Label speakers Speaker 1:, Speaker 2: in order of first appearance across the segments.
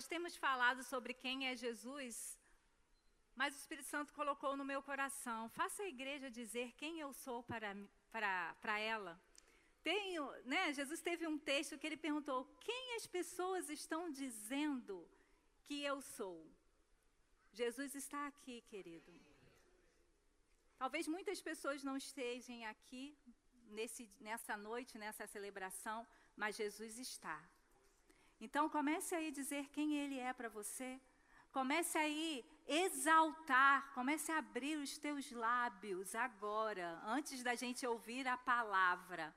Speaker 1: Nós temos falado sobre quem é Jesus, mas o Espírito Santo colocou no meu coração: faça a igreja dizer quem eu sou para, para, para ela. Tenho, né, Jesus teve um texto que ele perguntou: quem as pessoas estão dizendo que eu sou? Jesus está aqui, querido. Talvez muitas pessoas não estejam aqui nesse, nessa noite, nessa celebração, mas Jesus está. Então comece aí a dizer quem Ele é para você. Comece aí exaltar, comece a abrir os teus lábios agora, antes da gente ouvir a palavra.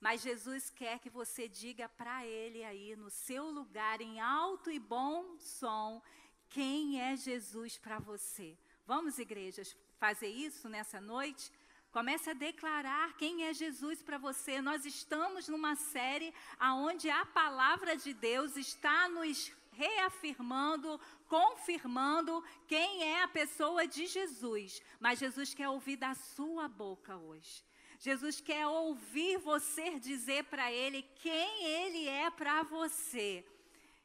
Speaker 1: Mas Jesus quer que você diga para Ele aí, no seu lugar, em alto e bom som, quem é Jesus para você. Vamos, igrejas, fazer isso nessa noite? Comece a declarar quem é Jesus para você. Nós estamos numa série onde a palavra de Deus está nos reafirmando, confirmando quem é a pessoa de Jesus. Mas Jesus quer ouvir da sua boca hoje. Jesus quer ouvir você dizer para Ele quem Ele é para você.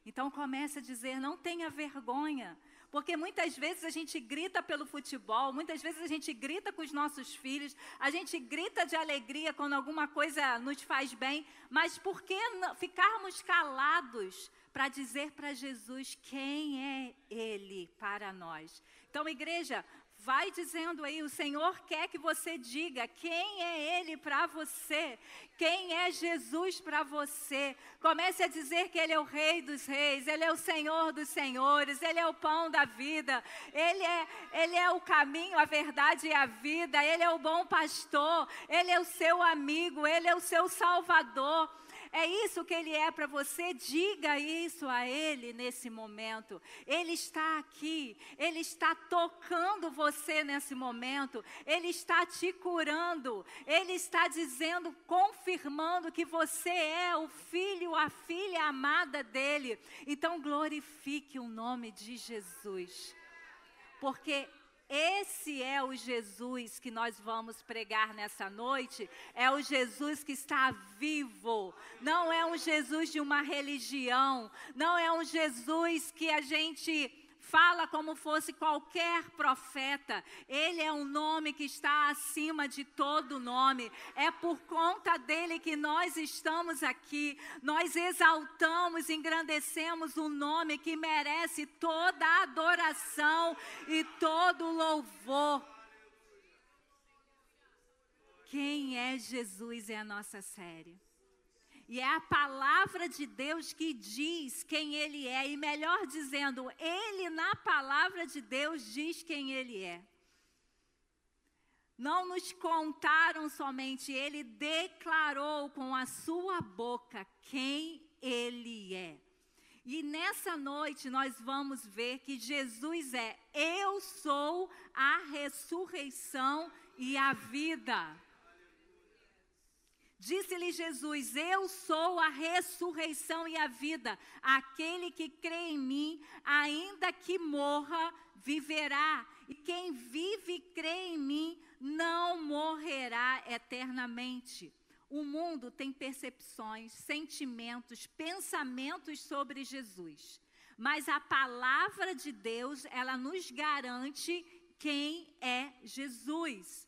Speaker 1: Então comece a dizer: não tenha vergonha. Porque muitas vezes a gente grita pelo futebol, muitas vezes a gente grita com os nossos filhos, a gente grita de alegria quando alguma coisa nos faz bem, mas por que ficarmos calados para dizer para Jesus quem é Ele para nós? Então, igreja, Vai dizendo aí, o Senhor quer que você diga quem é Ele para você, quem é Jesus para você. Comece a dizer que Ele é o Rei dos Reis, Ele é o Senhor dos Senhores, Ele é o pão da vida, Ele é, Ele é o caminho, a verdade e a vida, Ele é o bom pastor, Ele é o seu amigo, Ele é o seu salvador. É isso que Ele é para você. Diga isso a Ele nesse momento. Ele está aqui. Ele está tocando você nesse momento. Ele está te curando. Ele está dizendo, confirmando que você é o filho, a filha amada dele. Então glorifique o nome de Jesus. Porque esse é o Jesus que nós vamos pregar nessa noite. É o Jesus que está vivo. Não é um Jesus de uma religião. Não é um Jesus que a gente fala como fosse qualquer profeta. Ele é um nome que está acima de todo nome. É por conta dele que nós estamos aqui. Nós exaltamos, engrandecemos o um nome que merece toda adoração e todo louvor. Quem é Jesus é a nossa série. E é a palavra de Deus que diz quem Ele é. E melhor dizendo, Ele na palavra de Deus diz quem Ele é. Não nos contaram somente, Ele declarou com a sua boca quem Ele é. E nessa noite nós vamos ver que Jesus é: Eu sou a ressurreição e a vida. Disse-lhe Jesus: Eu sou a ressurreição e a vida. Aquele que crê em mim, ainda que morra, viverá. E quem vive e crê em mim, não morrerá eternamente. O mundo tem percepções, sentimentos, pensamentos sobre Jesus. Mas a palavra de Deus, ela nos garante quem é Jesus.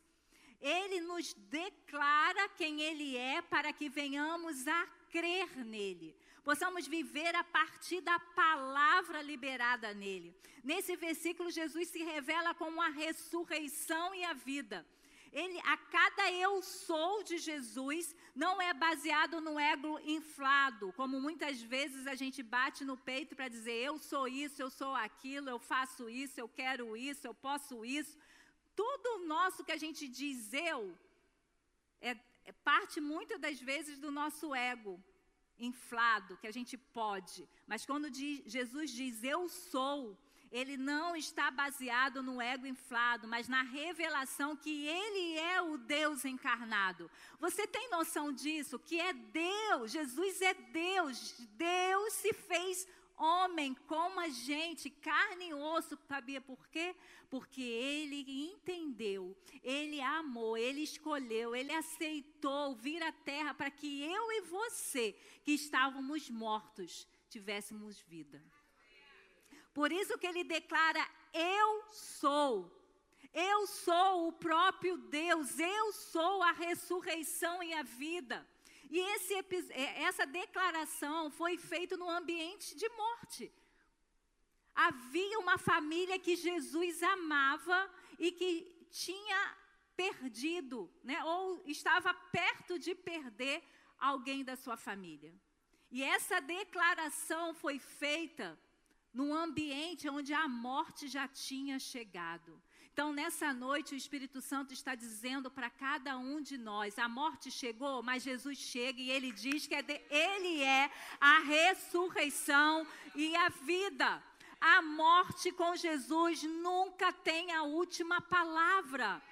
Speaker 1: Ele nos declara quem Ele é para que venhamos a crer nele. Possamos viver a partir da palavra liberada nele. Nesse versículo, Jesus se revela como a ressurreição e a vida. Ele, a cada eu sou de Jesus não é baseado no ego inflado, como muitas vezes a gente bate no peito para dizer eu sou isso, eu sou aquilo, eu faço isso, eu quero isso, eu posso isso tudo nosso que a gente diz eu é, é parte muitas das vezes do nosso ego inflado, que a gente pode. Mas quando diz, Jesus diz eu sou, ele não está baseado no ego inflado, mas na revelação que ele é o Deus encarnado. Você tem noção disso? Que é Deus, Jesus é Deus. Deus se fez homem como a gente, carne e osso, sabia por quê? Porque ele entendeu, ele amou, ele escolheu, ele aceitou vir à terra para que eu e você, que estávamos mortos, tivéssemos vida. Por isso que ele declara: Eu sou. Eu sou o próprio Deus, eu sou a ressurreição e a vida. E esse, é, essa declaração foi feita no ambiente de morte. Havia uma família que Jesus amava e que tinha perdido, né, ou estava perto de perder alguém da sua família. E essa declaração foi feita num ambiente onde a morte já tinha chegado. Então, nessa noite, o Espírito Santo está dizendo para cada um de nós: a morte chegou, mas Jesus chega e ele diz que é de, ele é a ressurreição e a vida. A morte com Jesus nunca tem a última palavra.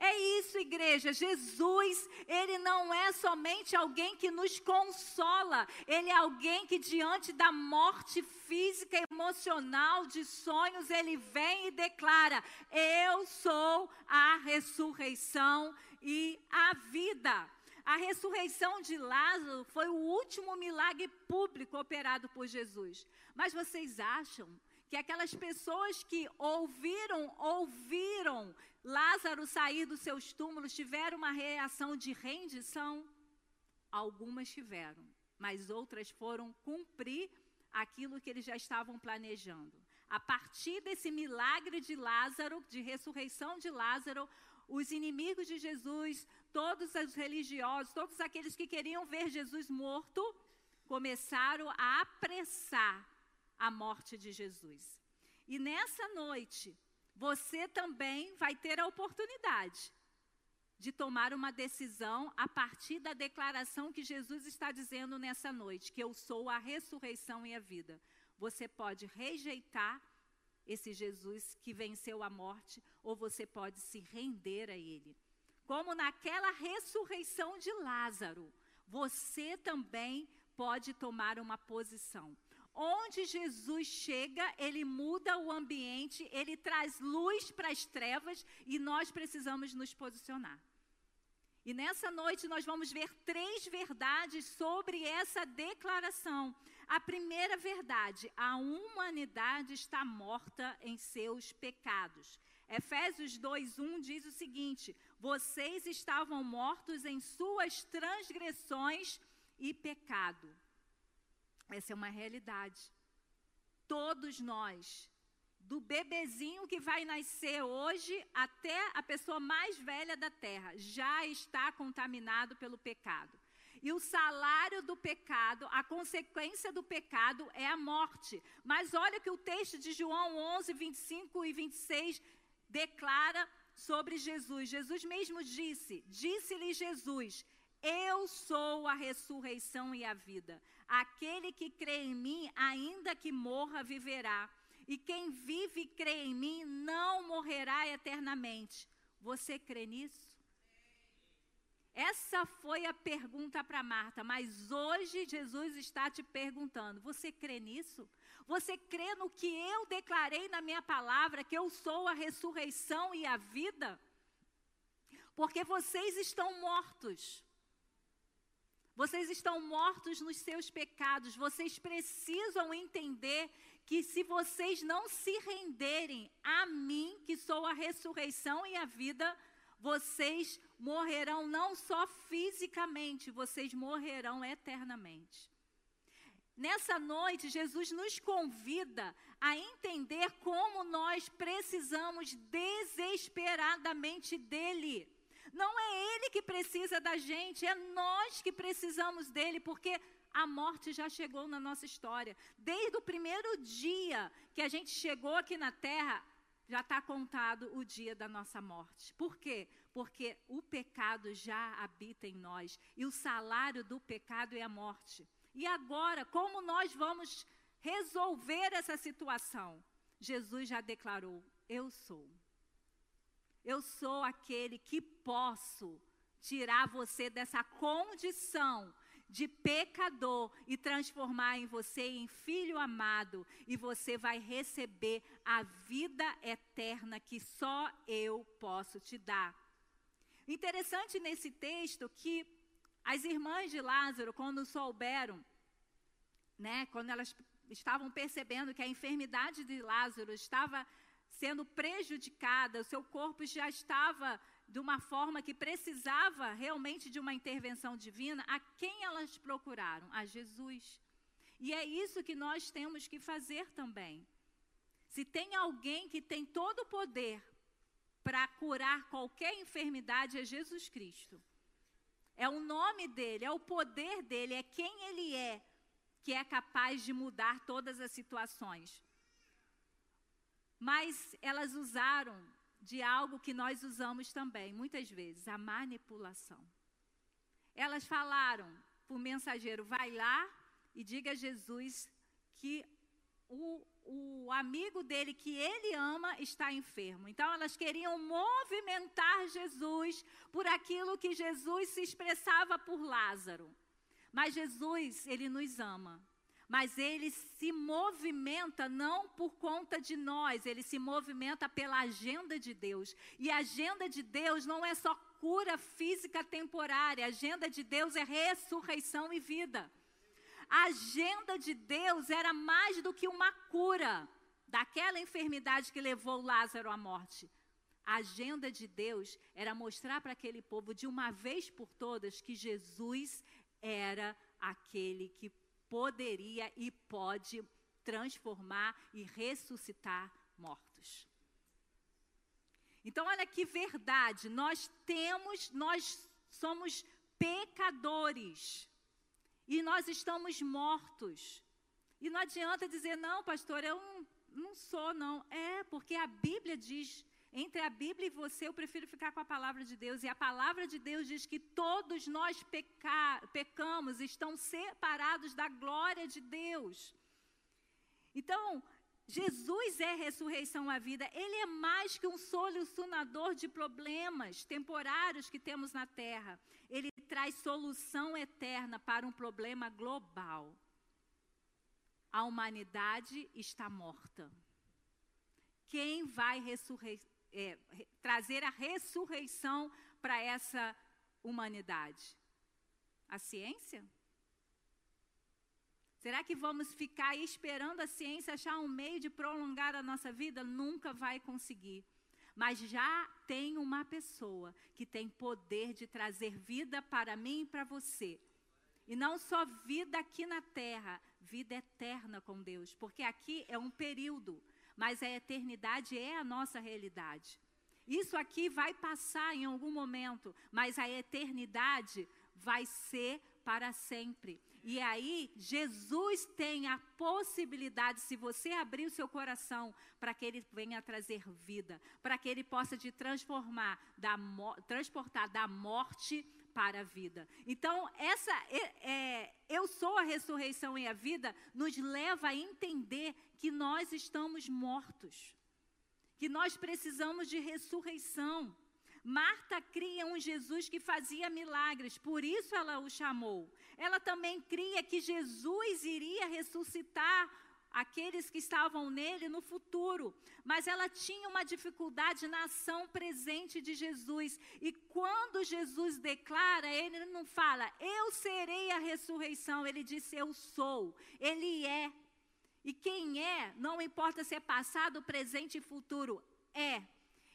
Speaker 1: É isso, igreja. Jesus, ele não é somente alguém que nos consola, ele é alguém que diante da morte física emocional de sonhos, ele vem e declara: "Eu sou a ressurreição e a vida". A ressurreição de Lázaro foi o último milagre público operado por Jesus. Mas vocês acham que aquelas pessoas que ouviram, ouviram Lázaro sair dos seus túmulos tiveram uma reação de rendição? Algumas tiveram, mas outras foram cumprir aquilo que eles já estavam planejando. A partir desse milagre de Lázaro, de ressurreição de Lázaro, os inimigos de Jesus, todos os religiosos, todos aqueles que queriam ver Jesus morto, começaram a apressar a morte de Jesus. E nessa noite, você também vai ter a oportunidade de tomar uma decisão a partir da declaração que Jesus está dizendo nessa noite, que eu sou a ressurreição e a vida. Você pode rejeitar esse Jesus que venceu a morte, ou você pode se render a ele. Como naquela ressurreição de Lázaro, você também pode tomar uma posição. Onde Jesus chega, ele muda o ambiente, ele traz luz para as trevas e nós precisamos nos posicionar. E nessa noite nós vamos ver três verdades sobre essa declaração. A primeira verdade, a humanidade está morta em seus pecados. Efésios 2:1 diz o seguinte: Vocês estavam mortos em suas transgressões e pecado. Essa é uma realidade. Todos nós, do bebezinho que vai nascer hoje até a pessoa mais velha da terra, já está contaminado pelo pecado. E o salário do pecado, a consequência do pecado é a morte. Mas olha que o texto de João 11, 25 e 26 declara sobre Jesus. Jesus mesmo disse: Disse-lhe Jesus: Eu sou a ressurreição e a vida. Aquele que crê em mim, ainda que morra, viverá. E quem vive e crê em mim não morrerá eternamente. Você crê nisso? Essa foi a pergunta para Marta, mas hoje Jesus está te perguntando: você crê nisso? Você crê no que eu declarei na minha palavra, que eu sou a ressurreição e a vida? Porque vocês estão mortos. Vocês estão mortos nos seus pecados. Vocês precisam entender que se vocês não se renderem a mim, que sou a ressurreição e a vida, vocês morrerão não só fisicamente, vocês morrerão eternamente. Nessa noite, Jesus nos convida a entender como nós precisamos desesperadamente dele. Não é Ele que precisa da gente, é nós que precisamos dele, porque a morte já chegou na nossa história. Desde o primeiro dia que a gente chegou aqui na terra, já está contado o dia da nossa morte. Por quê? Porque o pecado já habita em nós e o salário do pecado é a morte. E agora, como nós vamos resolver essa situação? Jesus já declarou: Eu sou. Eu sou aquele que posso tirar você dessa condição de pecador e transformar em você em filho amado, e você vai receber a vida eterna que só eu posso te dar. Interessante nesse texto que as irmãs de Lázaro, quando souberam, né, quando elas estavam percebendo que a enfermidade de Lázaro estava sendo prejudicada, o seu corpo já estava de uma forma que precisava realmente de uma intervenção divina, a quem elas procuraram? A Jesus. E é isso que nós temos que fazer também. Se tem alguém que tem todo o poder para curar qualquer enfermidade, é Jesus Cristo. É o nome dele, é o poder dele, é quem ele é, que é capaz de mudar todas as situações. Mas elas usaram de algo que nós usamos também, muitas vezes, a manipulação. Elas falaram para o mensageiro: vai lá e diga a Jesus que o, o amigo dele que ele ama está enfermo. Então elas queriam movimentar Jesus por aquilo que Jesus se expressava por Lázaro. Mas Jesus, ele nos ama. Mas ele se movimenta não por conta de nós, ele se movimenta pela agenda de Deus. E a agenda de Deus não é só cura física temporária, a agenda de Deus é ressurreição e vida. A agenda de Deus era mais do que uma cura daquela enfermidade que levou Lázaro à morte. A agenda de Deus era mostrar para aquele povo de uma vez por todas que Jesus era aquele que poderia e pode transformar e ressuscitar mortos. Então, olha que verdade, nós temos, nós somos pecadores. E nós estamos mortos. E não adianta dizer, não, pastor, eu não, não sou, não. É, porque a Bíblia diz, entre a Bíblia e você, eu prefiro ficar com a palavra de Deus. E a palavra de Deus diz que todos nós peca, pecamos, estão separados da glória de Deus. Então, Jesus é ressurreição à vida. Ele é mais que um solucionador de problemas temporários que temos na terra. Ele traz solução eterna para um problema global. A humanidade está morta. Quem vai é, trazer a ressurreição para essa humanidade? A ciência? Será que vamos ficar esperando a ciência achar um meio de prolongar a nossa vida? Nunca vai conseguir. Mas já tem uma pessoa que tem poder de trazer vida para mim e para você. E não só vida aqui na terra, vida eterna com Deus. Porque aqui é um período, mas a eternidade é a nossa realidade. Isso aqui vai passar em algum momento, mas a eternidade vai ser para sempre. E aí, Jesus tem a possibilidade, se você abrir o seu coração, para que ele venha trazer vida, para que ele possa te transformar, da, transportar da morte para a vida. Então, essa é, é, eu sou a ressurreição e a vida nos leva a entender que nós estamos mortos, que nós precisamos de ressurreição. Marta cria um Jesus que fazia milagres, por isso ela o chamou. Ela também cria que Jesus iria ressuscitar aqueles que estavam nele no futuro, mas ela tinha uma dificuldade na ação presente de Jesus. E quando Jesus declara, ele não fala, eu serei a ressurreição, ele disse, eu sou, ele é. E quem é, não importa se é passado, presente e futuro, é.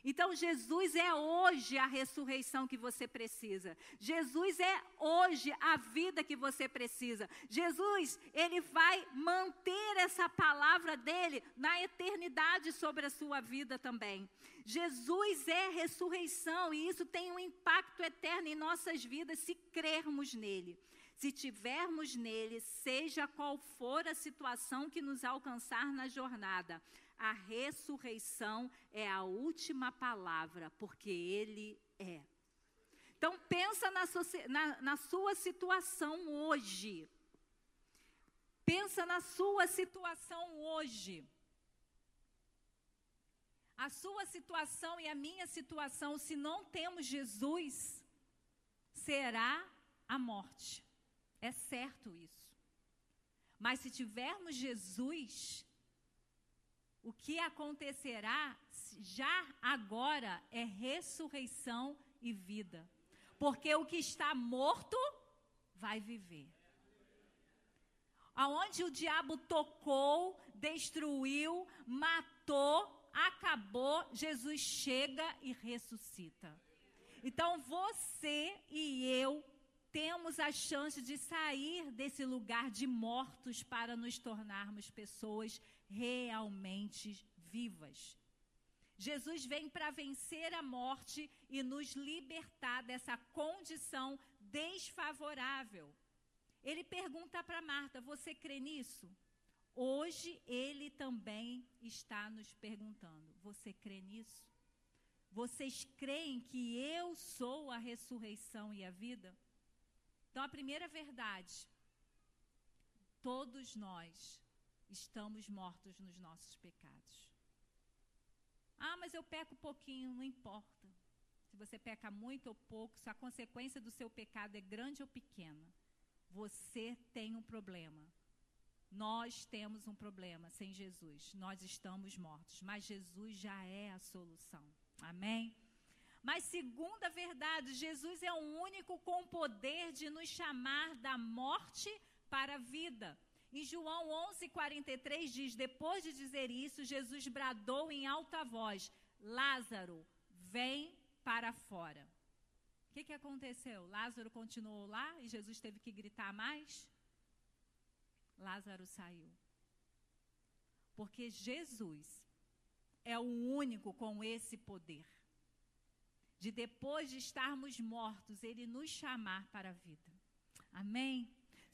Speaker 1: Então, Jesus é hoje a ressurreição que você precisa. Jesus é hoje a vida que você precisa. Jesus, ele vai manter essa palavra dele na eternidade sobre a sua vida também. Jesus é ressurreição e isso tem um impacto eterno em nossas vidas se crermos nele. Se tivermos nele, seja qual for a situação que nos alcançar na jornada, a ressurreição é a última palavra, porque Ele é. Então pensa na sua, na, na sua situação hoje. Pensa na sua situação hoje. A sua situação e a minha situação, se não temos Jesus, será a morte. É certo isso. Mas se tivermos Jesus, o que acontecerá já agora é ressurreição e vida. Porque o que está morto vai viver. aonde o diabo tocou, destruiu, matou, acabou, Jesus chega e ressuscita. Então você e eu temos a chance de sair desse lugar de mortos para nos tornarmos pessoas realmente vivas. Jesus vem para vencer a morte e nos libertar dessa condição desfavorável. Ele pergunta para Marta: Você crê nisso? Hoje ele também está nos perguntando: Você crê nisso? Vocês creem que eu sou a ressurreição e a vida? Então, a primeira verdade: todos nós estamos mortos nos nossos pecados. Ah, mas eu peco pouquinho, não importa. Se você peca muito ou pouco, se a consequência do seu pecado é grande ou pequena, você tem um problema. Nós temos um problema sem Jesus. Nós estamos mortos, mas Jesus já é a solução. Amém? Mas, segunda verdade, Jesus é o único com poder de nos chamar da morte para a vida. Em João 11:43 diz: Depois de dizer isso, Jesus bradou em alta voz: Lázaro, vem para fora. O que, que aconteceu? Lázaro continuou lá e Jesus teve que gritar mais? Lázaro saiu. Porque Jesus é o único com esse poder de depois de estarmos mortos, ele nos chamar para a vida. Amém?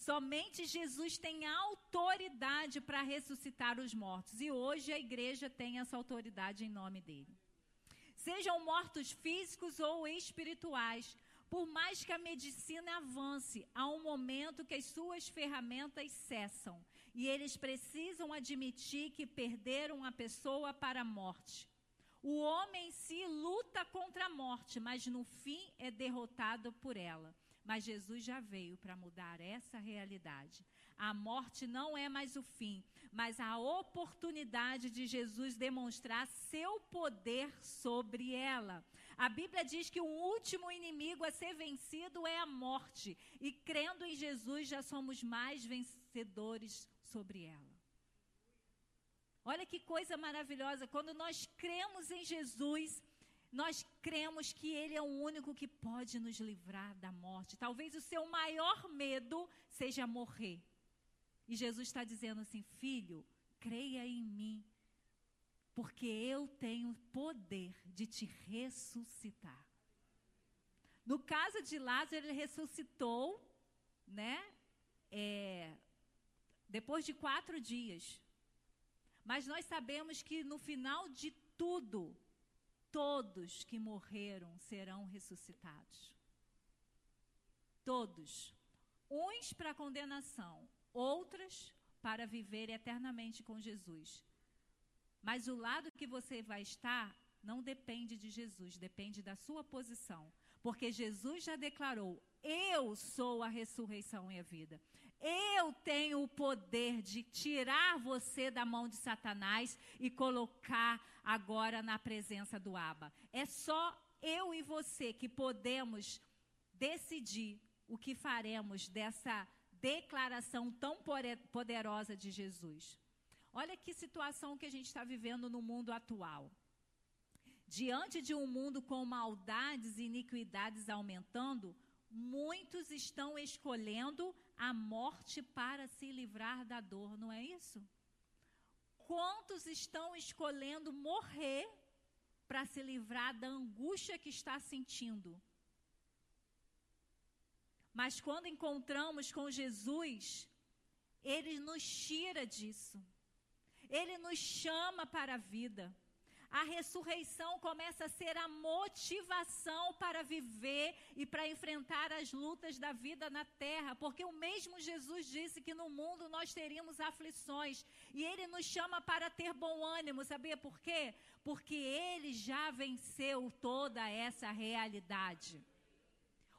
Speaker 1: Somente Jesus tem autoridade para ressuscitar os mortos. E hoje a igreja tem essa autoridade em nome dele. Sejam mortos físicos ou espirituais, por mais que a medicina avance, há um momento que as suas ferramentas cessam e eles precisam admitir que perderam a pessoa para a morte. O homem em si luta contra a morte, mas no fim é derrotado por ela. Mas Jesus já veio para mudar essa realidade. A morte não é mais o fim, mas a oportunidade de Jesus demonstrar seu poder sobre ela. A Bíblia diz que o último inimigo a ser vencido é a morte, e crendo em Jesus já somos mais vencedores sobre ela. Olha que coisa maravilhosa, quando nós cremos em Jesus, nós cremos que Ele é o único que pode nos livrar da morte. Talvez o seu maior medo seja morrer. E Jesus está dizendo assim: Filho, creia em mim, porque eu tenho poder de te ressuscitar. No caso de Lázaro, ele ressuscitou, né? É, depois de quatro dias. Mas nós sabemos que no final de tudo, todos que morreram serão ressuscitados. Todos. Uns para condenação, outras para viver eternamente com Jesus. Mas o lado que você vai estar não depende de Jesus, depende da sua posição. Porque Jesus já declarou: Eu sou a ressurreição e a vida. Eu tenho o poder de tirar você da mão de Satanás e colocar agora na presença do Abba. É só eu e você que podemos decidir o que faremos dessa declaração tão poderosa de Jesus. Olha que situação que a gente está vivendo no mundo atual. Diante de um mundo com maldades e iniquidades aumentando, muitos estão escolhendo a morte para se livrar da dor, não é isso? Quantos estão escolhendo morrer para se livrar da angústia que está sentindo? Mas quando encontramos com Jesus, ele nos tira disso. Ele nos chama para a vida a ressurreição começa a ser a motivação para viver e para enfrentar as lutas da vida na terra, porque o mesmo Jesus disse que no mundo nós teríamos aflições, e ele nos chama para ter bom ânimo, sabia por quê? Porque ele já venceu toda essa realidade.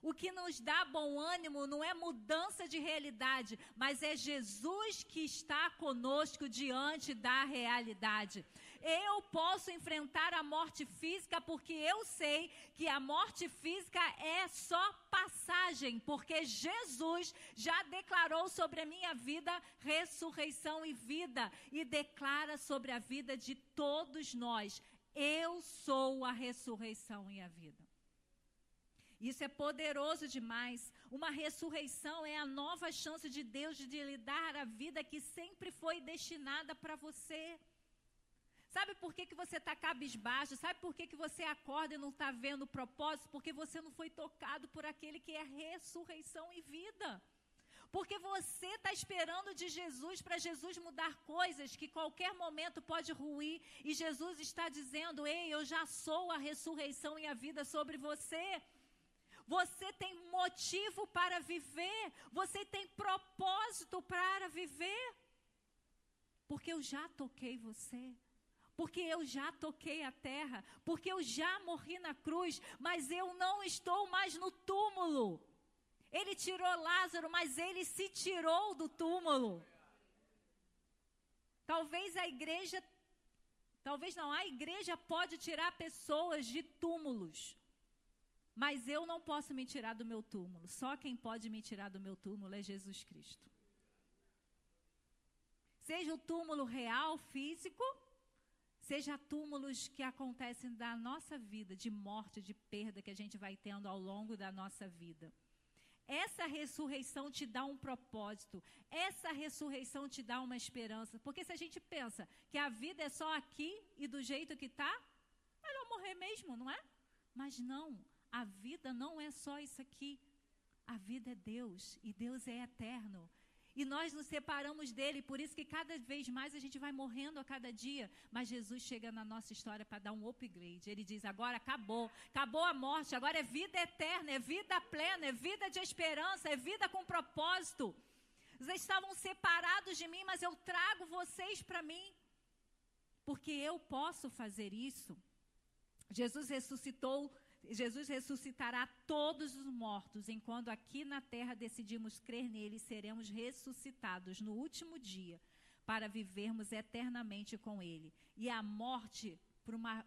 Speaker 1: O que nos dá bom ânimo não é mudança de realidade, mas é Jesus que está conosco diante da realidade.
Speaker 2: Eu posso enfrentar a morte física porque eu sei que a morte física é só passagem, porque Jesus já declarou sobre a minha vida ressurreição e vida e declara sobre a vida de todos nós. Eu sou a ressurreição e a vida. Isso é poderoso demais. Uma ressurreição é a nova chance de Deus de lhe dar a vida que sempre foi destinada para você. Sabe por que, que você está cabisbaixo? Sabe por que, que você acorda e não está vendo o propósito? Porque você não foi tocado por aquele que é ressurreição e vida. Porque você está esperando de Jesus para Jesus mudar coisas que qualquer momento pode ruir. E Jesus está dizendo: Ei, eu já sou a ressurreição e a vida sobre você. Você tem motivo para viver. Você tem propósito para viver. Porque eu já toquei você. Porque eu já toquei a terra. Porque eu já morri na cruz. Mas eu não estou mais no túmulo. Ele tirou Lázaro, mas ele se tirou do túmulo. Talvez a igreja, talvez não, a igreja pode tirar pessoas de túmulos. Mas eu não posso me tirar do meu túmulo. Só quem pode me tirar do meu túmulo é Jesus Cristo. Seja o túmulo real, físico, seja túmulos que acontecem da nossa vida, de morte, de perda que a gente vai tendo ao longo da nossa vida. Essa ressurreição te dá um propósito, essa ressurreição te dá uma esperança. Porque se a gente pensa que a vida é só aqui e do jeito que está, melhor morrer mesmo, não é? Mas não, a vida não é só isso aqui. A vida é Deus e Deus é eterno. E nós nos separamos dele, por isso que cada vez mais a gente vai morrendo a cada dia. Mas Jesus chega na nossa história para dar um upgrade. Ele diz: agora acabou, acabou a morte, agora é vida eterna, é vida plena, é vida de esperança, é vida com propósito. Vocês estavam separados de mim, mas eu trago vocês para mim, porque eu posso fazer isso. Jesus ressuscitou Jesus ressuscitará todos os mortos, enquanto aqui na terra decidimos crer nele, seremos ressuscitados no último dia para vivermos eternamente com ele. E a morte, uma,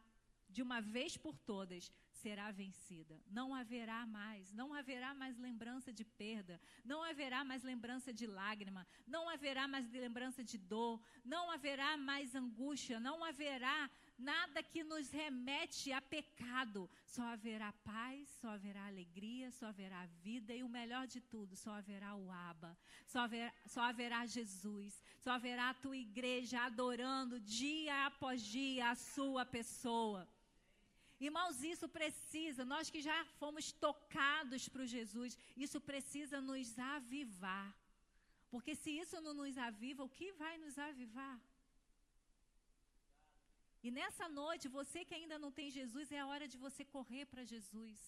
Speaker 2: de uma vez por todas, será vencida. Não haverá mais, não haverá mais lembrança de perda, não haverá mais lembrança de lágrima, não haverá mais lembrança de dor, não haverá mais angústia, não haverá nada que nos remete a pecado. Só haverá paz, só haverá alegria, só haverá vida e o melhor de tudo, só haverá o Abba, só haverá, só haverá Jesus, só haverá a tua igreja adorando dia após dia a sua pessoa. Irmãos, isso precisa, nós que já fomos tocados por Jesus, isso precisa nos avivar. Porque se isso não nos aviva, o que vai nos avivar? E nessa noite, você que ainda não tem Jesus, é a hora de você correr para Jesus.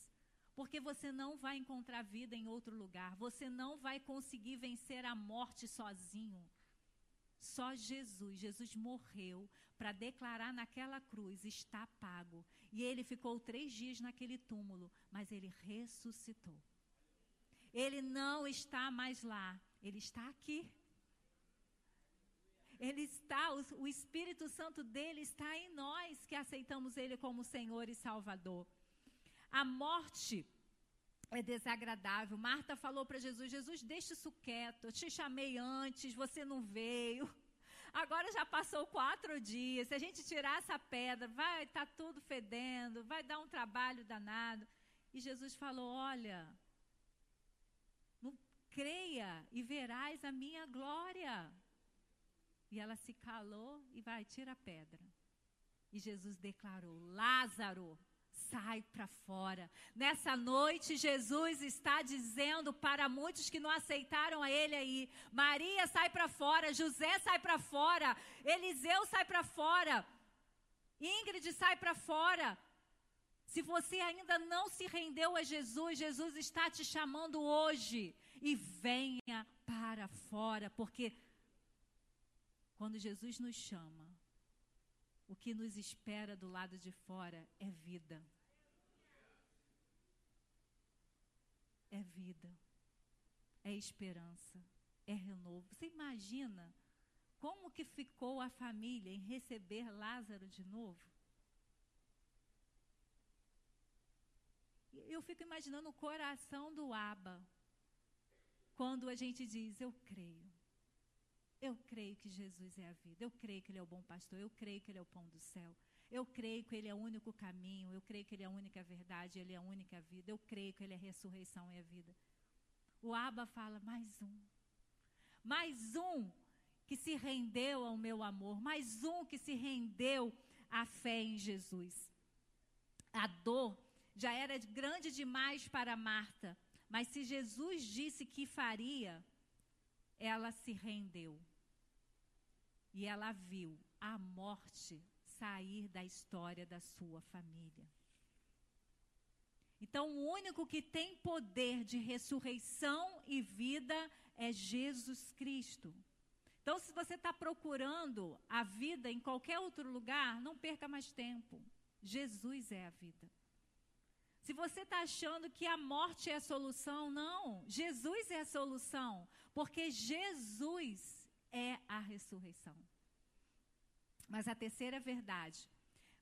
Speaker 2: Porque você não vai encontrar vida em outro lugar. Você não vai conseguir vencer a morte sozinho. Só Jesus. Jesus morreu para declarar naquela cruz: está pago. E ele ficou três dias naquele túmulo, mas ele ressuscitou. Ele não está mais lá, ele está aqui. Ele está, o, Espírito Santo dele está em nós que aceitamos ele como Senhor e Salvador. A morte é desagradável. Marta falou para Jesus: Jesus, deixa isso quieto. Eu te chamei antes, você não veio. Agora já passou quatro dias. Se a gente tirar essa pedra, vai estar tá tudo fedendo, vai dar um trabalho danado. E Jesus falou: Olha, não creia e verás a minha glória. E ela se calou e vai, tira a pedra. E Jesus declarou: Lázaro, sai para fora. Nessa noite, Jesus está dizendo para muitos que não aceitaram a Ele aí: Maria, sai para fora. José, sai para fora. Eliseu, sai para fora. Ingrid, sai para fora. Se você ainda não se rendeu a Jesus, Jesus está te chamando hoje. E venha para fora, porque quando Jesus nos chama, o que nos espera do lado de fora é vida. É vida. É esperança. É renovo. Você imagina como que ficou a família em receber Lázaro de novo? Eu fico imaginando o coração do Aba quando a gente diz: Eu creio. Eu creio que Jesus é a vida. Eu creio que Ele é o bom pastor. Eu creio que Ele é o pão do céu. Eu creio que Ele é o único caminho. Eu creio que Ele é a única verdade. Ele é a única vida. Eu creio que Ele é a ressurreição e a vida. O Aba fala: mais um. Mais um que se rendeu ao meu amor. Mais um que se rendeu à fé em Jesus. A dor já era grande demais para Marta. Mas se Jesus disse que faria, ela se rendeu. E ela viu a morte sair da história da sua família. Então, o único que tem poder de ressurreição e vida é Jesus Cristo. Então, se você está procurando a vida em qualquer outro lugar, não perca mais tempo. Jesus é a vida. Se você está achando que a morte é a solução, não. Jesus é a solução. Porque Jesus é a ressurreição. Mas a terceira verdade: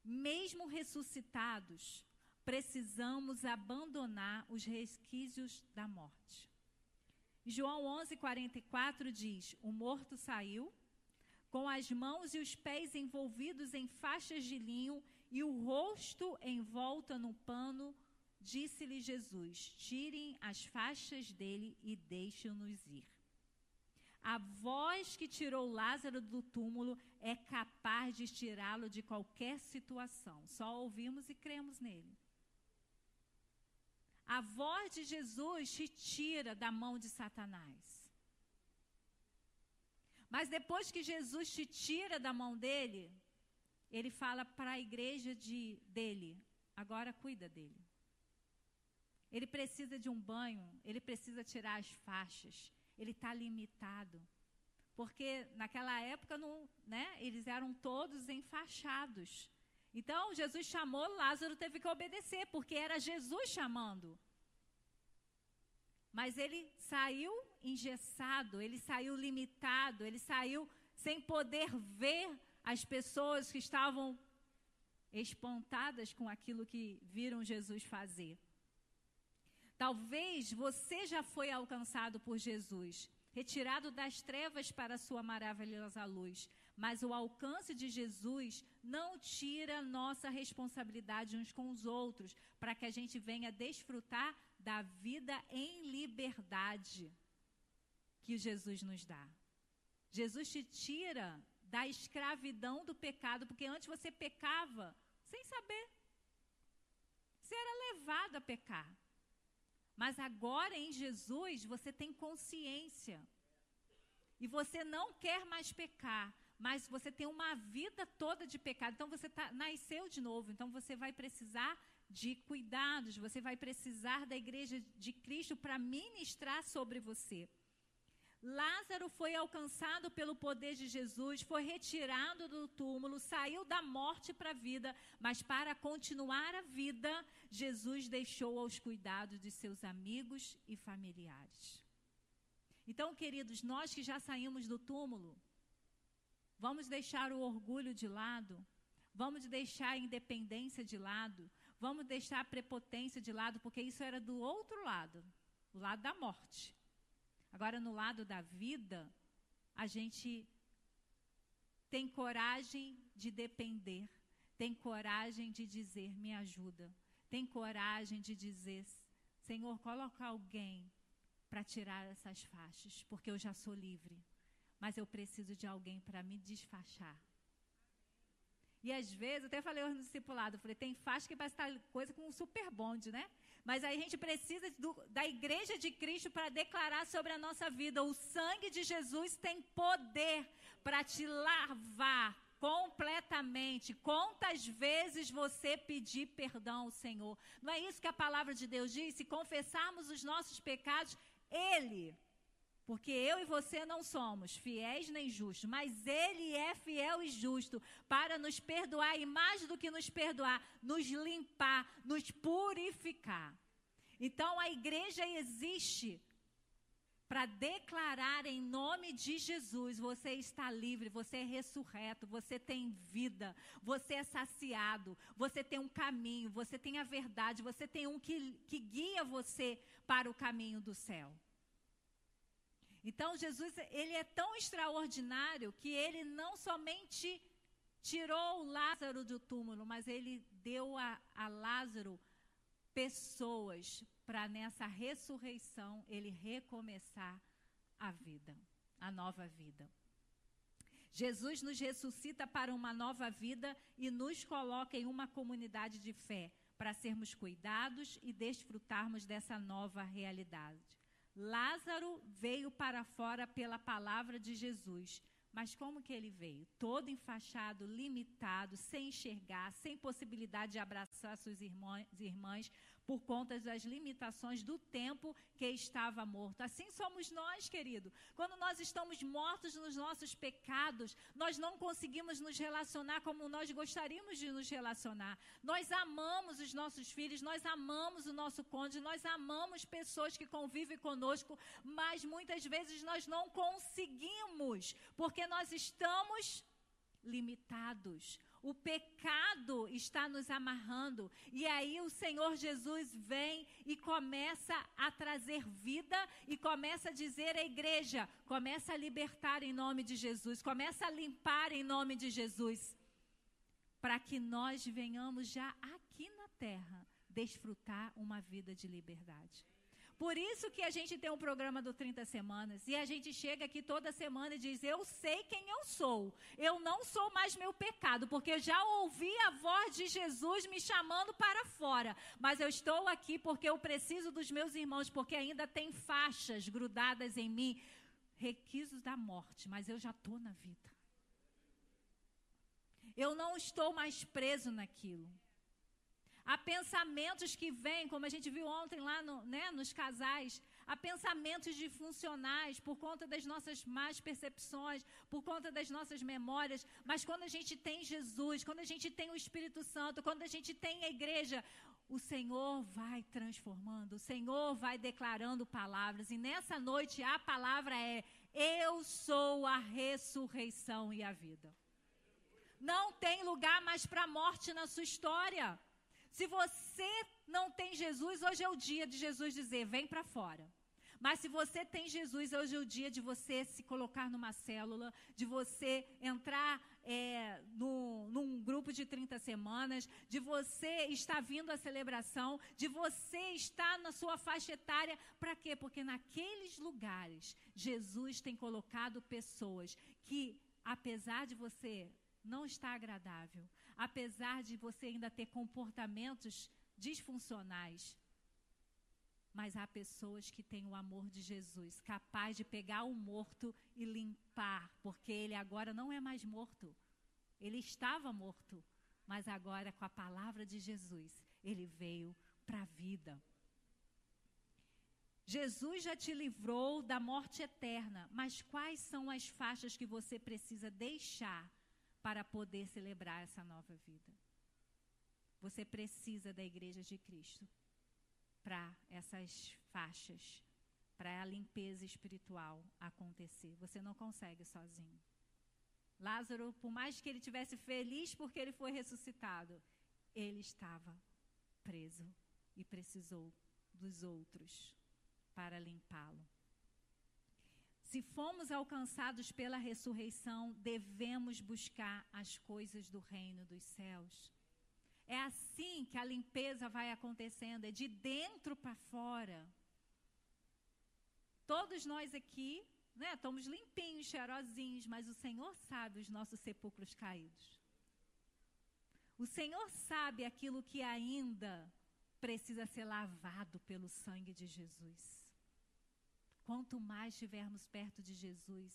Speaker 2: mesmo ressuscitados, precisamos abandonar os resquícios da morte. João 11:44 diz: O morto saiu com as mãos e os pés envolvidos em faixas de linho e o rosto envolta no pano Disse-lhe Jesus: Tirem as faixas dele e deixem-nos ir. A voz que tirou Lázaro do túmulo é capaz de tirá-lo de qualquer situação. Só ouvimos e cremos nele. A voz de Jesus te tira da mão de Satanás. Mas depois que Jesus te tira da mão dele, ele fala para a igreja de, dele: agora cuida dele. Ele precisa de um banho, ele precisa tirar as faixas, ele está limitado. Porque naquela época não, né, eles eram todos enfaixados. Então Jesus chamou, Lázaro teve que obedecer, porque era Jesus chamando. Mas ele saiu engessado, ele saiu limitado, ele saiu sem poder ver as pessoas que estavam espantadas com aquilo que viram Jesus fazer. Talvez você já foi alcançado por Jesus, retirado das trevas para a sua maravilhosa luz. Mas o alcance de Jesus não tira nossa responsabilidade uns com os outros, para que a gente venha desfrutar da vida em liberdade que Jesus nos dá. Jesus te tira da escravidão do pecado, porque antes você pecava sem saber. Você era levado a pecar. Mas agora em Jesus você tem consciência. E você não quer mais pecar, mas você tem uma vida toda de pecado. Então você tá, nasceu de novo. Então você vai precisar de cuidados, você vai precisar da igreja de Cristo para ministrar sobre você. Lázaro foi alcançado pelo poder de Jesus, foi retirado do túmulo, saiu da morte para a vida, mas para continuar a vida, Jesus deixou aos cuidados de seus amigos e familiares. Então, queridos, nós que já saímos do túmulo, vamos deixar o orgulho de lado, vamos deixar a independência de lado, vamos deixar a prepotência de lado, porque isso era do outro lado, o lado da morte. Agora, no lado da vida, a gente tem coragem de depender, tem coragem de dizer: me ajuda, tem coragem de dizer: Senhor, coloca alguém para tirar essas faixas, porque eu já sou livre, mas eu preciso de alguém para me desfaixar. E às vezes, até falei no discipulado, falei, tem faixa que parece estar coisa com um super bonde, né? Mas aí a gente precisa do, da igreja de Cristo para declarar sobre a nossa vida. O sangue de Jesus tem poder para te lavar completamente. Quantas vezes você pedir perdão ao Senhor? Não é isso que a palavra de Deus diz? Se confessarmos os nossos pecados, Ele porque eu e você não somos fiéis nem justos, mas Ele é fiel e justo para nos perdoar e, mais do que nos perdoar, nos limpar, nos purificar. Então a igreja existe para declarar em nome de Jesus: você está livre, você é ressurreto, você tem vida, você é saciado, você tem um caminho, você tem a verdade, você tem um que, que guia você para o caminho do céu. Então, Jesus, ele é tão extraordinário que ele não somente tirou Lázaro do túmulo, mas ele deu a, a Lázaro pessoas para nessa ressurreição ele recomeçar a vida, a nova vida. Jesus nos ressuscita para uma nova vida e nos coloca em uma comunidade de fé para sermos cuidados e desfrutarmos dessa nova realidade. Lázaro veio para fora pela palavra de Jesus. Mas como que ele veio? Todo enfaixado, limitado, sem enxergar, sem possibilidade de abraçar suas irmãs, irmãs por conta das limitações do tempo que estava morto. Assim somos nós, querido. Quando nós estamos mortos nos nossos pecados, nós não conseguimos nos relacionar como nós gostaríamos de nos relacionar. Nós amamos os nossos filhos, nós amamos o nosso cônjuge, nós amamos pessoas que convivem conosco, mas muitas vezes nós não conseguimos, porque nós estamos limitados. O pecado está nos amarrando. E aí o Senhor Jesus vem e começa a trazer vida e começa a dizer à igreja: começa a libertar em nome de Jesus, começa a limpar em nome de Jesus. Para que nós venhamos já aqui na terra desfrutar uma vida de liberdade. Por isso que a gente tem um programa do 30 semanas e a gente chega aqui toda semana e diz: Eu sei quem eu sou. Eu não sou mais meu pecado, porque já ouvi a voz de Jesus me chamando para fora. Mas eu estou aqui porque eu preciso dos meus irmãos, porque ainda tem faixas grudadas em mim, requisos da morte, mas eu já estou na vida. Eu não estou mais preso naquilo. Há pensamentos que vêm, como a gente viu ontem lá no, né, nos casais, há pensamentos disfuncionais por conta das nossas más percepções, por conta das nossas memórias. Mas quando a gente tem Jesus, quando a gente tem o Espírito Santo, quando a gente tem a igreja, o Senhor vai transformando, o Senhor vai declarando palavras. E nessa noite a palavra é: Eu sou a ressurreição e a vida. Não tem lugar mais para a morte na sua história. Se você não tem Jesus, hoje é o dia de Jesus dizer: vem para fora. Mas se você tem Jesus, hoje é o dia de você se colocar numa célula, de você entrar é, no, num grupo de 30 semanas, de você estar vindo à celebração, de você estar na sua faixa etária. Para quê? Porque naqueles lugares, Jesus tem colocado pessoas que, apesar de você não estar agradável, apesar de você ainda ter comportamentos disfuncionais. Mas há pessoas que têm o amor de Jesus, capaz de pegar o morto e limpar, porque ele agora não é mais morto. Ele estava morto, mas agora com a palavra de Jesus, ele veio para a vida. Jesus já te livrou da morte eterna, mas quais são as faixas que você precisa deixar para poder celebrar essa nova vida. Você precisa da igreja de Cristo para essas faixas, para a limpeza espiritual acontecer. Você não consegue sozinho. Lázaro, por mais que ele tivesse feliz porque ele foi ressuscitado, ele estava preso e precisou dos outros para limpá-lo. Se fomos alcançados pela ressurreição, devemos buscar as coisas do reino dos céus. É assim que a limpeza vai acontecendo, é de dentro para fora. Todos nós aqui, né, estamos limpinhos, cheirosinhos, mas o Senhor sabe os nossos sepulcros caídos. O Senhor sabe aquilo que ainda precisa ser lavado pelo sangue de Jesus. Quanto mais estivermos perto de Jesus,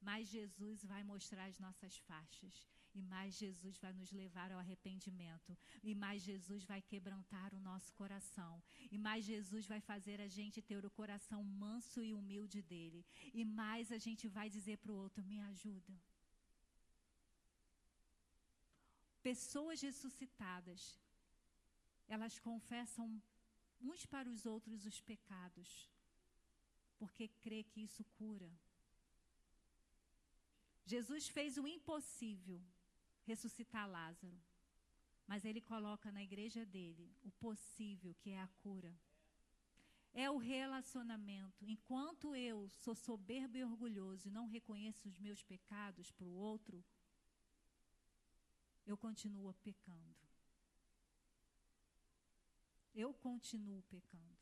Speaker 2: mais Jesus vai mostrar as nossas faixas, e mais Jesus vai nos levar ao arrependimento, e mais Jesus vai quebrantar o nosso coração, e mais Jesus vai fazer a gente ter o coração manso e humilde dele, e mais a gente vai dizer para o outro: me ajuda. Pessoas ressuscitadas, elas confessam uns para os outros os pecados porque crê que isso cura. Jesus fez o impossível, ressuscitar Lázaro. Mas ele coloca na igreja dele o possível, que é a cura. É o relacionamento. Enquanto eu sou soberbo e orgulhoso e não reconheço os meus pecados para o outro, eu continuo pecando. Eu continuo pecando.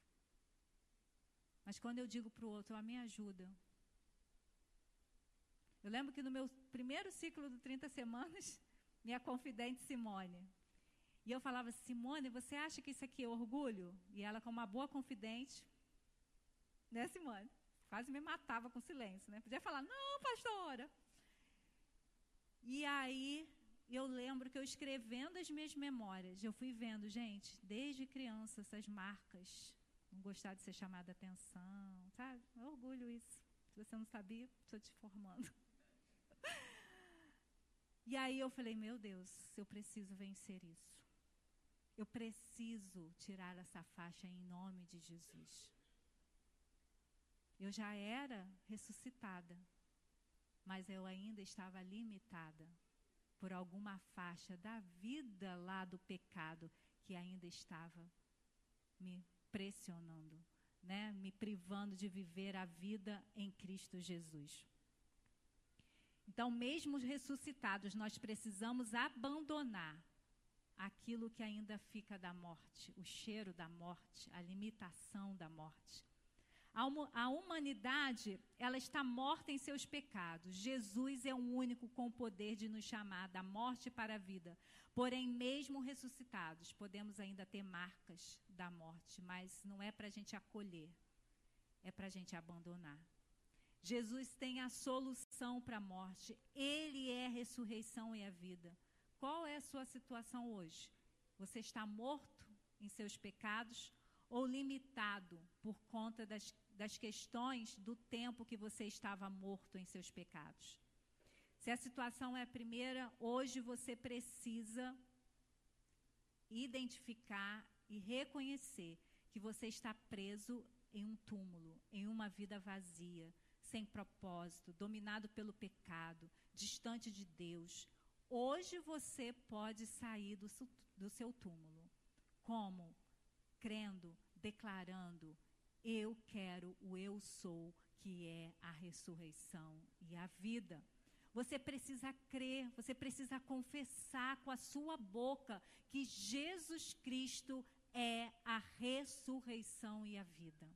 Speaker 2: Mas quando eu digo para o outro, a me ajuda. Eu lembro que no meu primeiro ciclo de 30 semanas, minha confidente Simone. E eu falava, Simone, você acha que isso aqui é orgulho? E ela, como uma boa confidente, né, Simone? Quase me matava com silêncio, né? Podia falar, não, pastora. E aí, eu lembro que eu escrevendo as minhas memórias, eu fui vendo, gente, desde criança, essas marcas não gostar de ser chamada atenção, sabe? É orgulho isso. Se você não sabia, estou te formando. e aí eu falei, meu Deus, eu preciso vencer isso. Eu preciso tirar essa faixa em nome de Jesus. Eu já era ressuscitada, mas eu ainda estava limitada por alguma faixa da vida lá do pecado que ainda estava me pressionando, né? me privando de viver a vida em Cristo Jesus. Então, mesmo ressuscitados, nós precisamos abandonar aquilo que ainda fica da morte, o cheiro da morte, a limitação da morte. A humanidade, ela está morta em seus pecados. Jesus é o único com o poder de nos chamar da morte para a vida. Porém, mesmo ressuscitados, podemos ainda ter marcas da morte, mas não é para a gente acolher, é para a gente abandonar. Jesus tem a solução para a morte. Ele é a ressurreição e a vida. Qual é a sua situação hoje? Você está morto em seus pecados ou limitado por conta das das questões do tempo que você estava morto em seus pecados. Se a situação é a primeira, hoje você precisa identificar e reconhecer que você está preso em um túmulo, em uma vida vazia, sem propósito, dominado pelo pecado, distante de Deus. Hoje você pode sair do, do seu túmulo. Como? Crendo, declarando, eu quero o eu sou, que é a ressurreição e a vida. Você precisa crer, você precisa confessar com a sua boca que Jesus Cristo é a ressurreição e a vida.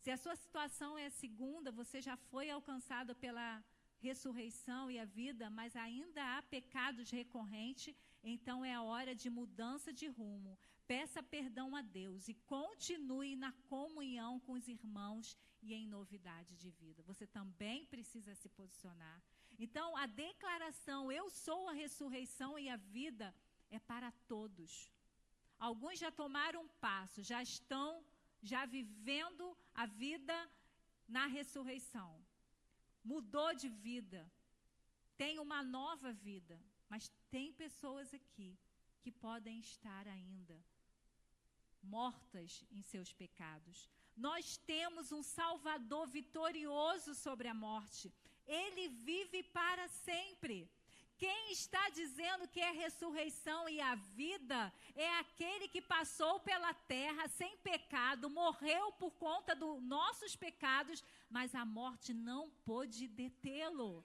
Speaker 2: Se a sua situação é a segunda, você já foi alcançado pela ressurreição e a vida, mas ainda há pecados recorrentes, então é a hora de mudança de rumo. Peça perdão a Deus e continue na comunhão com os irmãos e em novidade de vida. Você também precisa se posicionar. Então, a declaração eu sou a ressurreição e a vida é para todos. Alguns já tomaram um passo, já estão já vivendo a vida na ressurreição. Mudou de vida. Tem uma nova vida, mas tem pessoas aqui que podem estar ainda mortas em seus pecados. Nós temos um Salvador vitorioso sobre a morte. Ele vive para sempre. Quem está dizendo que é ressurreição e a vida é aquele que passou pela terra sem pecado, morreu por conta dos nossos pecados, mas a morte não pôde detê-lo.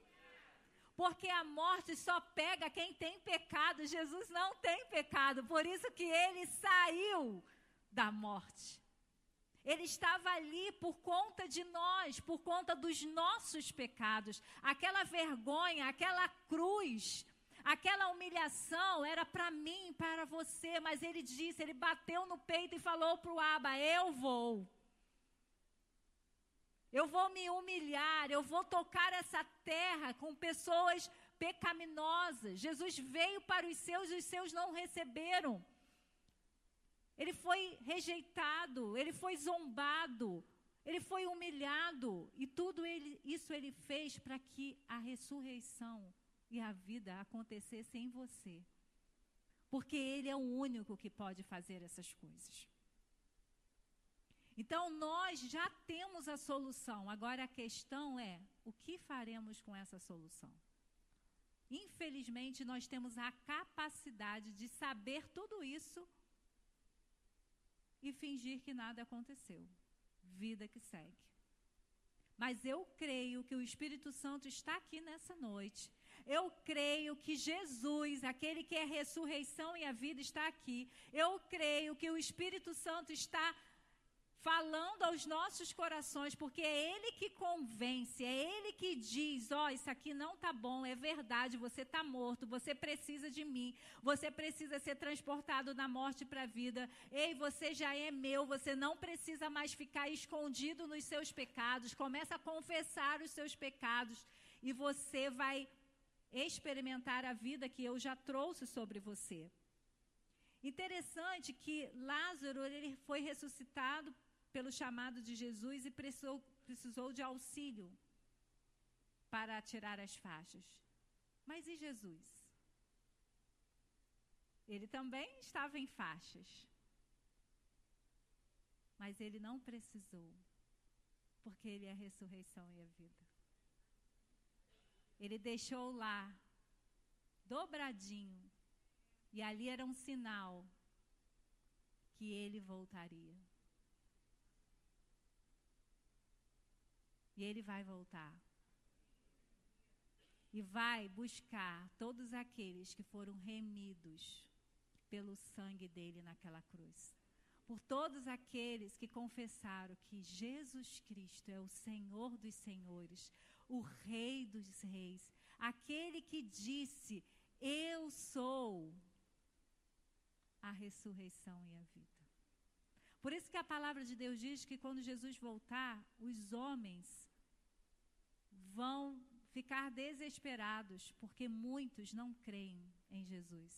Speaker 2: Porque a morte só pega quem tem pecado. Jesus não tem pecado, por isso que ele saiu da morte. Ele estava ali por conta de nós, por conta dos nossos pecados. Aquela vergonha, aquela cruz, aquela humilhação era para mim, para você, mas ele disse, ele bateu no peito e falou para o Aba: Eu vou. Eu vou me humilhar, eu vou tocar essa terra com pessoas pecaminosas. Jesus veio para os seus e os seus não receberam. Ele foi rejeitado, ele foi zombado, ele foi humilhado. E tudo ele, isso ele fez para que a ressurreição e a vida acontecesse em você. Porque ele é o único que pode fazer essas coisas. Então nós já temos a solução. Agora a questão é: o que faremos com essa solução? Infelizmente, nós temos a capacidade de saber tudo isso e fingir que nada aconteceu. Vida que segue. Mas eu creio que o Espírito Santo está aqui nessa noite. Eu creio que Jesus, aquele que é a ressurreição e a vida, está aqui. Eu creio que o Espírito Santo está falando aos nossos corações, porque é Ele que convence, é Ele que diz: ó, oh, isso aqui não tá bom, é verdade, você está morto, você precisa de mim, você precisa ser transportado da morte para a vida. Ei, você já é meu, você não precisa mais ficar escondido nos seus pecados. Começa a confessar os seus pecados e você vai experimentar a vida que eu já trouxe sobre você. Interessante que Lázaro ele foi ressuscitado pelo chamado de Jesus e precisou, precisou de auxílio para tirar as faixas. Mas e Jesus? Ele também estava em faixas. Mas ele não precisou, porque ele é a ressurreição e a vida. Ele deixou lá, dobradinho, e ali era um sinal que ele voltaria. E ele vai voltar. E vai buscar todos aqueles que foram remidos pelo sangue dele naquela cruz. Por todos aqueles que confessaram que Jesus Cristo é o Senhor dos Senhores, o Rei dos Reis, aquele que disse: Eu sou a ressurreição e a vida. Por isso que a palavra de Deus diz que quando Jesus voltar, os homens vão ficar desesperados, porque muitos não creem em Jesus.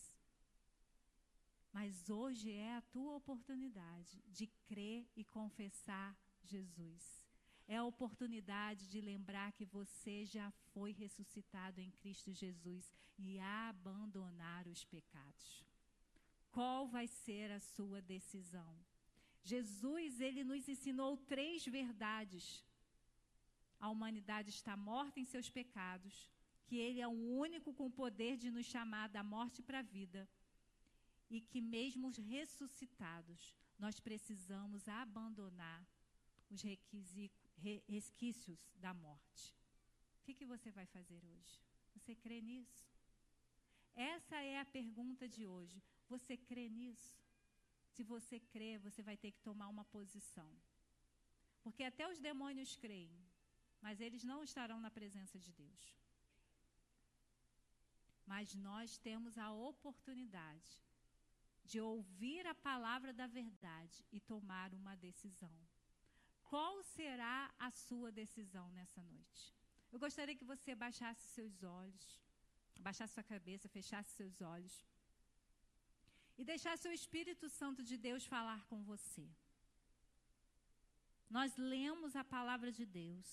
Speaker 2: Mas hoje é a tua oportunidade de crer e confessar Jesus. É a oportunidade de lembrar que você já foi ressuscitado em Cristo Jesus e abandonar os pecados. Qual vai ser a sua decisão? Jesus, ele nos ensinou três verdades a humanidade está morta em seus pecados, que Ele é o único com o poder de nos chamar da morte para a vida, e que, mesmo ressuscitados, nós precisamos abandonar os resquícios da morte. O que, que você vai fazer hoje? Você crê nisso? Essa é a pergunta de hoje. Você crê nisso? Se você crê, você vai ter que tomar uma posição. Porque até os demônios creem mas eles não estarão na presença de Deus. Mas nós temos a oportunidade de ouvir a palavra da verdade e tomar uma decisão. Qual será a sua decisão nessa noite? Eu gostaria que você baixasse seus olhos, baixasse sua cabeça, fechasse seus olhos e deixasse o Espírito Santo de Deus falar com você. Nós lemos a palavra de Deus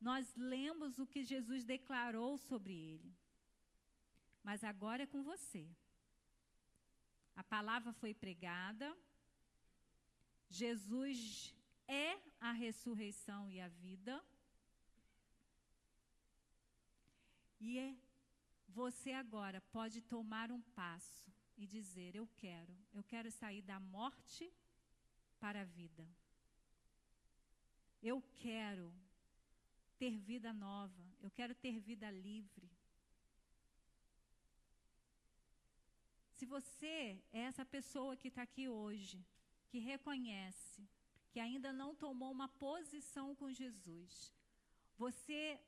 Speaker 2: nós lemos o que Jesus declarou sobre ele. Mas agora é com você. A palavra foi pregada. Jesus é a ressurreição e a vida. E é, você agora pode tomar um passo e dizer: Eu quero, eu quero sair da morte para a vida. Eu quero ter vida nova, eu quero ter vida livre. Se você é essa pessoa que está aqui hoje, que reconhece que ainda não tomou uma posição com Jesus, você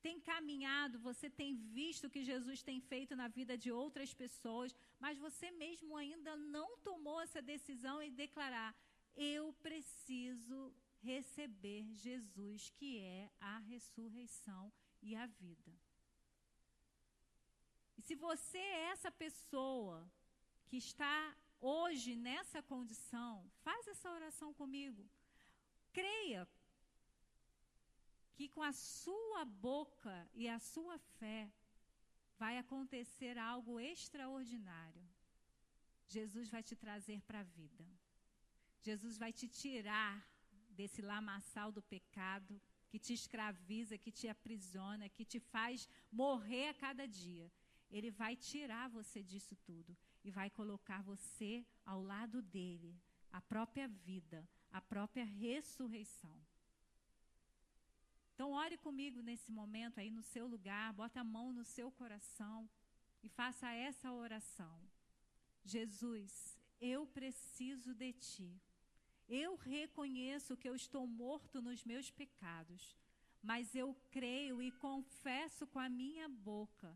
Speaker 2: tem caminhado, você tem visto o que Jesus tem feito na vida de outras pessoas, mas você mesmo ainda não tomou essa decisão e declarar: eu preciso receber Jesus, que é a ressurreição e a vida. E se você é essa pessoa que está hoje nessa condição, faz essa oração comigo. Creia que com a sua boca e a sua fé vai acontecer algo extraordinário. Jesus vai te trazer para a vida. Jesus vai te tirar desse lamaçal do pecado que te escraviza, que te aprisiona, que te faz morrer a cada dia. Ele vai tirar você disso tudo e vai colocar você ao lado dele, a própria vida, a própria ressurreição. Então, ore comigo nesse momento aí no seu lugar, bota a mão no seu coração e faça essa oração. Jesus, eu preciso de ti. Eu reconheço que eu estou morto nos meus pecados, mas eu creio e confesso com a minha boca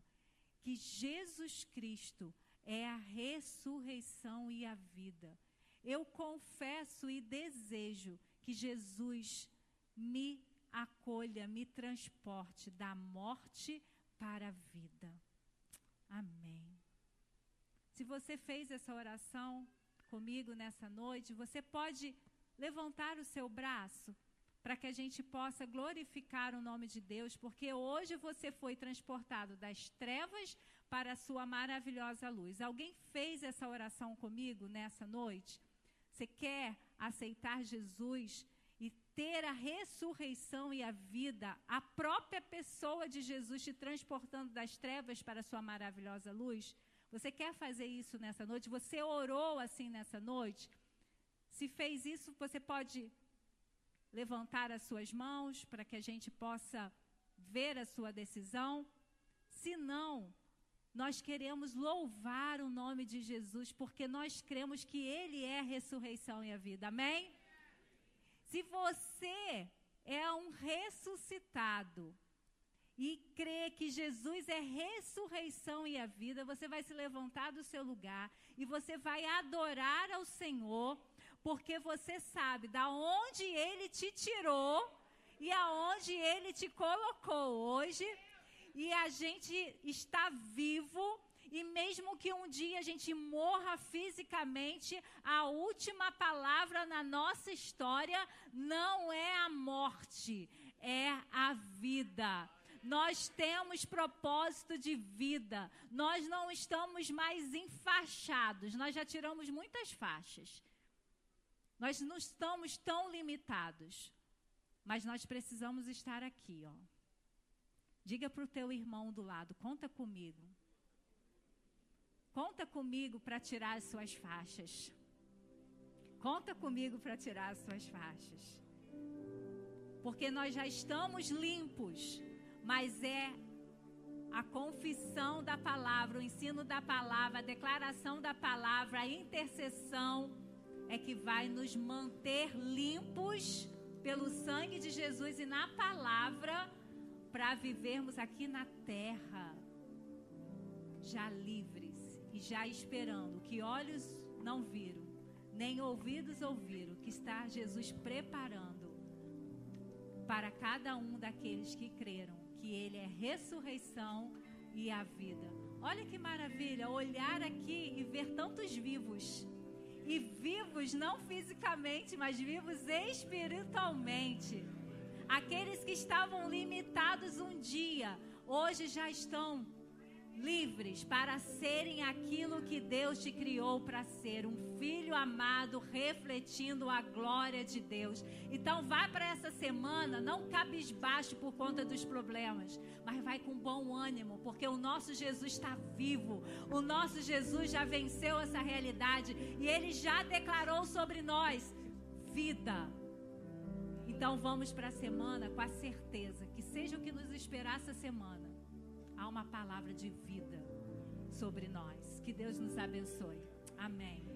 Speaker 2: que Jesus Cristo é a ressurreição e a vida. Eu confesso e desejo que Jesus me acolha, me transporte da morte para a vida. Amém. Se você fez essa oração comigo nessa noite, você pode levantar o seu braço para que a gente possa glorificar o nome de Deus, porque hoje você foi transportado das trevas para a sua maravilhosa luz. Alguém fez essa oração comigo nessa noite? Você quer aceitar Jesus e ter a ressurreição e a vida, a própria pessoa de Jesus te transportando das trevas para a sua maravilhosa luz? Você quer fazer isso nessa noite? Você orou assim nessa noite? Se fez isso, você pode levantar as suas mãos para que a gente possa ver a sua decisão. Se não, nós queremos louvar o nome de Jesus, porque nós cremos que Ele é a ressurreição e a vida. Amém? Se você é um ressuscitado e crê que Jesus é ressurreição e a vida, você vai se levantar do seu lugar e você vai adorar ao Senhor porque você sabe da onde ele te tirou e aonde ele te colocou hoje. E a gente está vivo e mesmo que um dia a gente morra fisicamente, a última palavra na nossa história não é a morte, é a vida. Nós temos propósito de vida. Nós não estamos mais enfaixados. Nós já tiramos muitas faixas. Nós não estamos tão limitados, mas nós precisamos estar aqui, ó. Diga para o teu irmão do lado, conta comigo. Conta comigo para tirar as suas faixas. Conta comigo para tirar as suas faixas. Porque nós já estamos limpos, mas é a confissão da palavra, o ensino da palavra, a declaração da palavra, a intercessão é que vai nos manter limpos pelo sangue de Jesus e na palavra para vivermos aqui na terra já livres e já esperando que olhos não viram, nem ouvidos ouviram, que está Jesus preparando para cada um daqueles que creram que ele é ressurreição e a vida. Olha que maravilha olhar aqui e ver tantos vivos e vivos não fisicamente, mas vivos espiritualmente. Aqueles que estavam limitados um dia, hoje já estão livres para serem aquilo que Deus te criou para ser, um filho amado refletindo a glória de Deus. Então vá para essa semana não cabisbaixo por conta dos problemas, mas vai com bom ânimo, porque o nosso Jesus está vivo. O nosso Jesus já venceu essa realidade e ele já declarou sobre nós vida. Então vamos para a semana com a certeza que seja o que nos esperar essa semana há uma palavra de vida sobre nós. Que Deus nos abençoe. Amém.